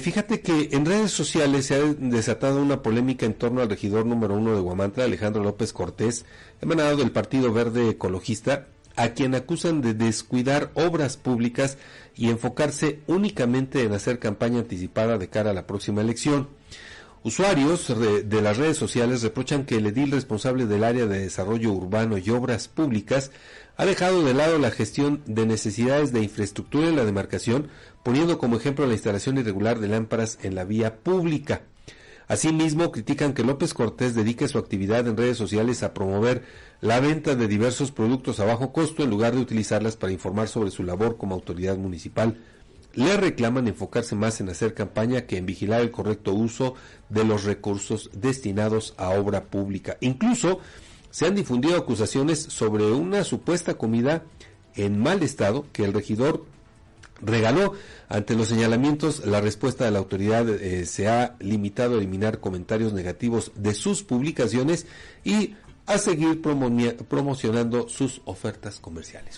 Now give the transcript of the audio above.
Fíjate que en redes sociales se ha desatado una polémica en torno al regidor número uno de Guamantla, Alejandro López Cortés, emanado del Partido Verde Ecologista, a quien acusan de descuidar obras públicas y enfocarse únicamente en hacer campaña anticipada de cara a la próxima elección. Usuarios de las redes sociales reprochan que el edil responsable del área de desarrollo urbano y obras públicas ha dejado de lado la gestión de necesidades de infraestructura en la demarcación, poniendo como ejemplo la instalación irregular de lámparas en la vía pública. Asimismo, critican que López Cortés dedique su actividad en redes sociales a promover la venta de diversos productos a bajo costo en lugar de utilizarlas para informar sobre su labor como autoridad municipal. Le reclaman enfocarse más en hacer campaña que en vigilar el correcto uso de los recursos destinados a obra pública. Incluso se han difundido acusaciones sobre una supuesta comida en mal estado que el regidor regaló. Ante los señalamientos, la respuesta de la autoridad eh, se ha limitado a eliminar comentarios negativos de sus publicaciones y a seguir promocionando sus ofertas comerciales.